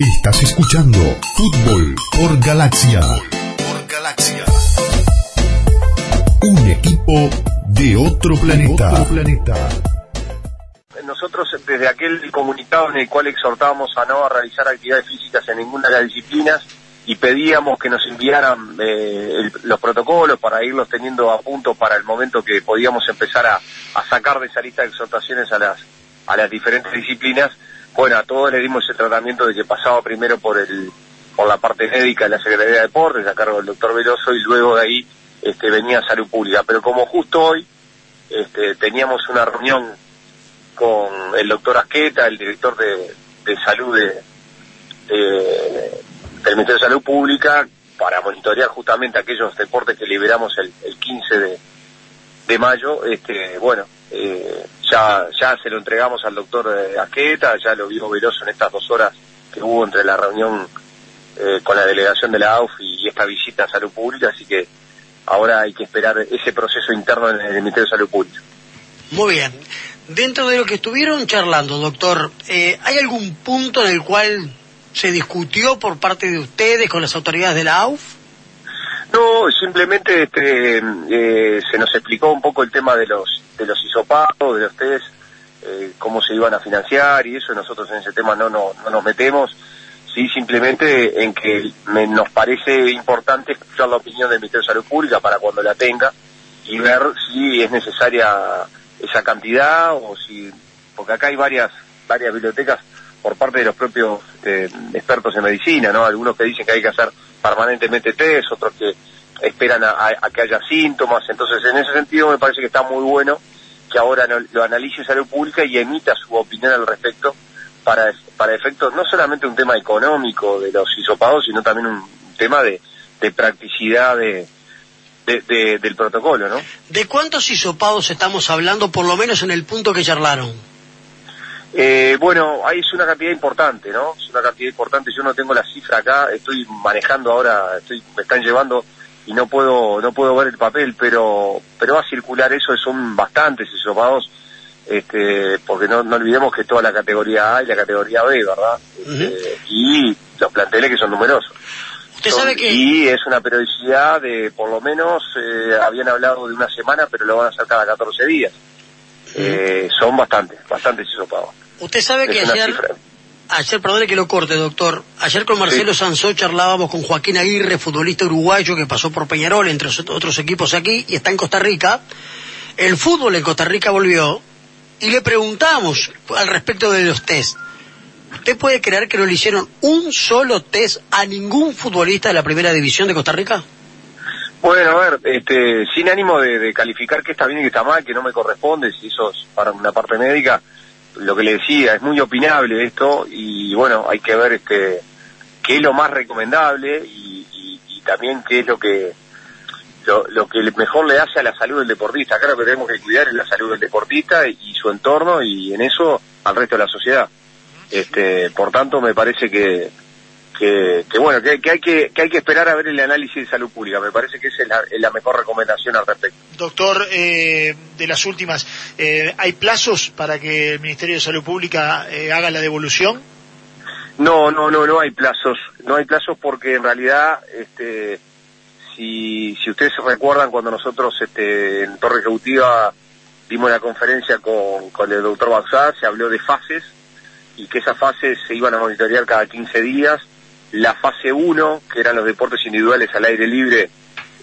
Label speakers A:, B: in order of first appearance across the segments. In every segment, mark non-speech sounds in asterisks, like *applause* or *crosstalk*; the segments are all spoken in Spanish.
A: Estás escuchando Fútbol por Galaxia. Por Galaxia. Un equipo de otro planeta. Otro planeta.
B: Nosotros desde aquel comunicado en el cual exhortábamos a no realizar actividades físicas en ninguna de las disciplinas y pedíamos que nos enviaran eh, los protocolos para irlos teniendo a punto para el momento que podíamos empezar a, a sacar de esa lista de exhortaciones a las a las diferentes disciplinas bueno, a todos le dimos ese tratamiento de que pasaba primero por el por la parte médica de la Secretaría de Deportes, a cargo del doctor Veloso, y luego de ahí este, venía Salud Pública. Pero como justo hoy este, teníamos una reunión con el doctor Asqueta, el director de, Salud de, del Ministerio de Salud Pública, para monitorear justamente aquellos deportes que liberamos el, el 15 de, de mayo, este, bueno, eh, ya, ya se lo entregamos al doctor eh, Asqueta, ya lo vio Veloso en estas dos horas que hubo entre la reunión eh, con la delegación de la AUF y, esta visita a Salud Pública, así que ahora hay que esperar ese proceso interno en el Ministerio de Salud Pública.
C: Muy bien. Dentro de lo que estuvieron charlando, doctor, ¿hay algún punto en el cual se discutió por parte de ustedes con las autoridades de la AUF?
B: No, simplemente este, eh, se nos explicó un poco el tema de los de los isopados, de los test, eh, cómo se iban a financiar y eso, nosotros en ese tema no, no, no nos metemos, sí simplemente en que nos parece importante escuchar la opinión del Ministerio de Salud Pública para cuando la tenga y ver si es necesaria esa cantidad o si, porque acá hay varias, varias bibliotecas por parte de los propios este, expertos en medicina, ¿no? Algunos que dicen que hay que hacer permanentemente test, otros que esperan a, que haya síntomas. Entonces, en ese sentido, me parece que está muy bueno que ahora lo analice Salud Pública y emita su opinión al respecto para, para efectos no solamente un tema económico de los hisopados, sino también un tema de, practicidad de, del protocolo, ¿no?
C: ¿De cuántos hisopados estamos hablando, por lo menos en el punto que charlaron?
B: Eh, bueno, ahí es una cantidad importante, ¿no? Es una cantidad importante. Yo no tengo la cifra acá, estoy manejando ahora, estoy, me están llevando y no puedo, no puedo ver el papel, pero, pero va a circular eso, son bastantes esos este, porque no, no olvidemos que toda la categoría A y la categoría B, ¿verdad? Este, y los planteles que son numerosos.
C: Usted sabe que...
B: Y es una periodicidad de, por lo menos, eh, habían hablado de una semana, pero lo van a hacer cada 14 días. Eh, son bastantes, bastantes hisopados.
C: Usted sabe que ayer, ayer, perdone que lo corte, doctor, ayer con Marcelo Sanzó charlábamos con Joaquín Aguirre, futbolista uruguayo que pasó por Peñarol, entre otros equipos aquí, y está en Costa Rica. El fútbol en Costa Rica volvió y le preguntamos al respecto de los test. ¿Usted puede creer que no le hicieron un solo test a ningún futbolista de la primera división de Costa Rica?
B: Bueno, a ver, este, sin ánimo de, calificar que está bien y que está mal, que no me corresponde, si eso es para una parte médica, lo que le decía, es muy opinable esto y bueno, hay que ver este, qué es lo más recomendable y, también qué es lo que lo, que mejor le hace a la salud del deportista. Claro que tenemos que cuidar la salud del deportista y, su entorno y en eso al resto de la sociedad. Este, por tanto, me parece que, que, bueno, que, hay que, hay que esperar a ver el análisis de salud pública. Me parece que esa es la, mejor recomendación al respecto.
D: Doctor, eh, de las últimas, eh, ¿hay plazos para que el Ministerio de Salud Pública eh, haga la devolución?
B: No, no, no, no hay plazos. No hay plazos porque en realidad, este, si, si ustedes se recuerdan cuando nosotros este, en Torre Ejecutiva dimos la conferencia con, con el doctor Baxar, se habló de fases y que esas fases se iban a monitorear cada 15 días la fase 1, que eran los deportes individuales al aire libre,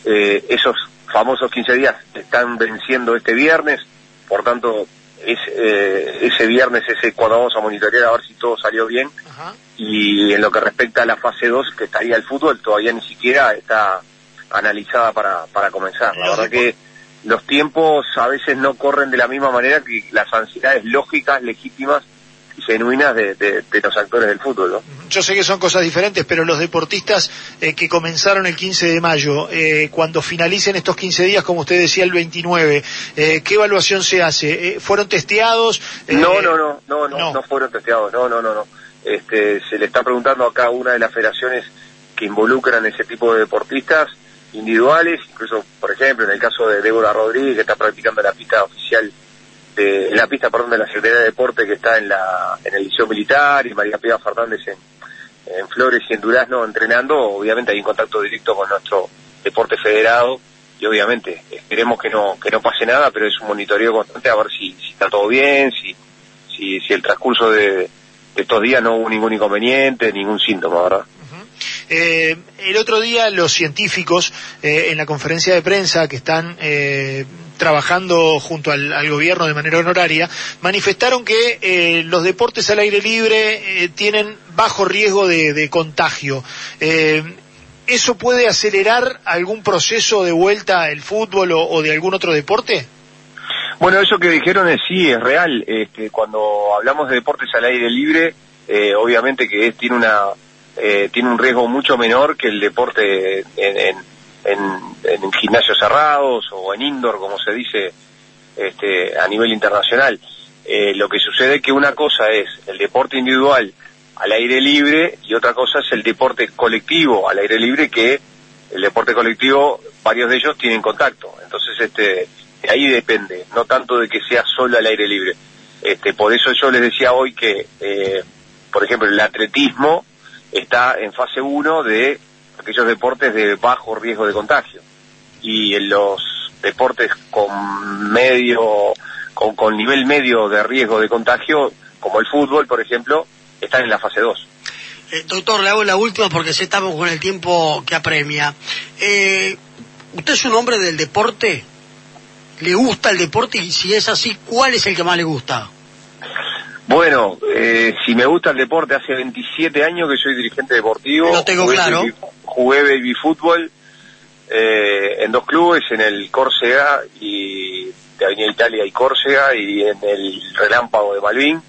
B: eh, esos famosos 15 días están venciendo este viernes, por tanto, es, eh, ese viernes ese cuando vamos a monitorear a ver si todo salió bien. Y en lo que respecta a la fase 2, que estaría el fútbol, todavía ni siquiera está analizada para, para comenzar. La verdad que los tiempos a veces no corren de la misma manera que las ansiedades lógicas, legítimas, genuinas de, de, los actores del fútbol. ¿no?
D: Yo sé que son cosas diferentes, pero los deportistas eh, que comenzaron el 15 de mayo, eh, cuando finalicen estos 15 días, como usted decía, el 29, eh, ¿qué evaluación se hace? ¿Fueron testeados?
B: No, no, no, no, no, no, fueron testeados, no, no, no, no. Este, se le está preguntando acá a una de las federaciones que involucran ese tipo de deportistas individuales, incluso, por ejemplo, en el caso de Débora Rodríguez, que está practicando la pista oficial en la pista perdón, de la Secretaría de Deporte que está en la en el Liceo Militar y María Pía Fernández en, en Flores y en Durazno entrenando, obviamente hay un contacto directo con nuestro deporte federado y obviamente esperemos que no que no pase nada, pero es un monitoreo constante a ver si, está todo bien, si, si, si el transcurso de, estos días no hubo ningún inconveniente, ningún síntoma, ¿verdad?
D: Eh, el otro día los científicos eh, en la conferencia de prensa que están eh, trabajando junto al, gobierno de manera honoraria manifestaron que los deportes al aire libre tienen bajo riesgo de, contagio. ¿Eso puede acelerar algún proceso de vuelta al fútbol o, de algún otro deporte?
B: Bueno, eso que dijeron es sí, es real. Este, cuando hablamos de deportes al aire libre, obviamente que tiene una eh, tiene un riesgo mucho menor que el deporte en, en, gimnasios cerrados o en indoor, como se dice este, a nivel internacional. Eh, lo que sucede es que una cosa es el deporte individual al aire libre y otra cosa es el deporte colectivo al aire libre que el deporte colectivo varios de ellos tienen contacto entonces este ahí depende no tanto de que sea solo al aire libre este por eso yo les decía hoy que eh, por ejemplo el atletismo está en fase 1 de aquellos deportes de bajo riesgo de contagio. Y en los deportes con medio, con, con nivel medio de riesgo de contagio, como el fútbol, por ejemplo, están en la fase 2.
C: Eh, doctor, le hago la última porque si estamos con el tiempo que apremia. Eh, ¿Usted es un hombre del deporte? ¿Le gusta el deporte? Y si es así, ¿cuál es el que más le gusta?
B: Bueno, eh, si me gusta el deporte, hace 27 años que soy dirigente deportivo.
C: Lo tengo
B: jugué
C: claro.
B: jugué baby fútbol eh, en dos clubes, en el Córcega y de Avenida Italia y Córcega y en el Relámpago de Malvin.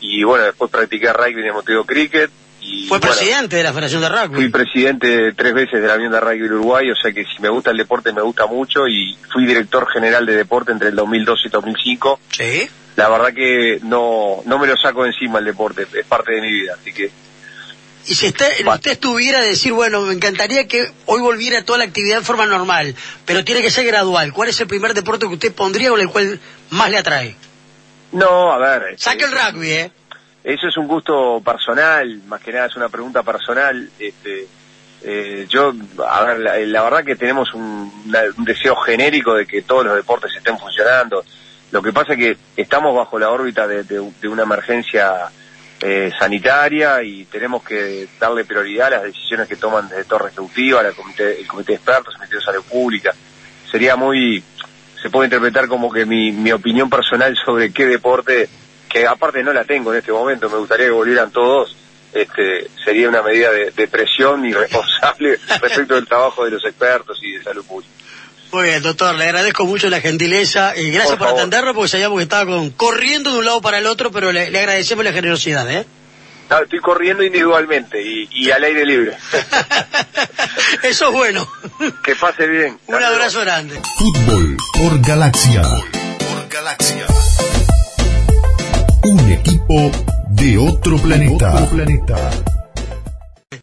B: Y bueno, después practiqué rugby en el Motivo Cricket. Y,
C: Fue presidente de la Federación de Rugby.
B: Fui presidente tres veces de la Unión de Rugby Uruguay, o sea que si me gusta el deporte me gusta mucho y fui director general de deporte entre el 2002 y 2005.
C: Sí
B: la verdad que no, no me lo saco encima el deporte, es parte de mi vida, así que...
C: Y si usted, usted estuviera a decir, bueno, me encantaría que hoy volviera toda la actividad en forma normal, pero tiene que ser gradual, ¿cuál es el primer deporte que usted pondría con el cual más le atrae?
B: No, a ver...
C: Este, Saque el rugby, ¿eh?
B: Eso es un gusto personal, más que nada es una pregunta personal. Este, eh, yo, a ver, la, verdad que tenemos un, un deseo genérico de que todos los deportes estén funcionando lo que pasa es que estamos bajo la órbita de, una emergencia eh, sanitaria y tenemos que darle prioridad a las decisiones que toman desde Torre Ejecutiva, el Comité de Expertos, el Comité de Salud Pública. Sería muy, se puede interpretar como que mi, mi opinión personal sobre qué deporte, que aparte no la tengo en este momento, me gustaría que volvieran todos, este, sería una medida de, de presión irresponsable *laughs* respecto del trabajo de los expertos y de salud pública.
C: Muy bien, doctor, le agradezco mucho la gentileza y gracias por, atenderlo porque sabíamos que estaba corriendo de un lado para el otro, pero le, agradecemos la generosidad, ¿eh?
B: estoy corriendo individualmente y, al aire libre. *laughs*
C: Eso es bueno.
B: Que pase bien.
C: Un abrazo grande.
A: Fútbol por Galaxia. Por Galaxia. Un equipo de otro planeta. Otro planeta.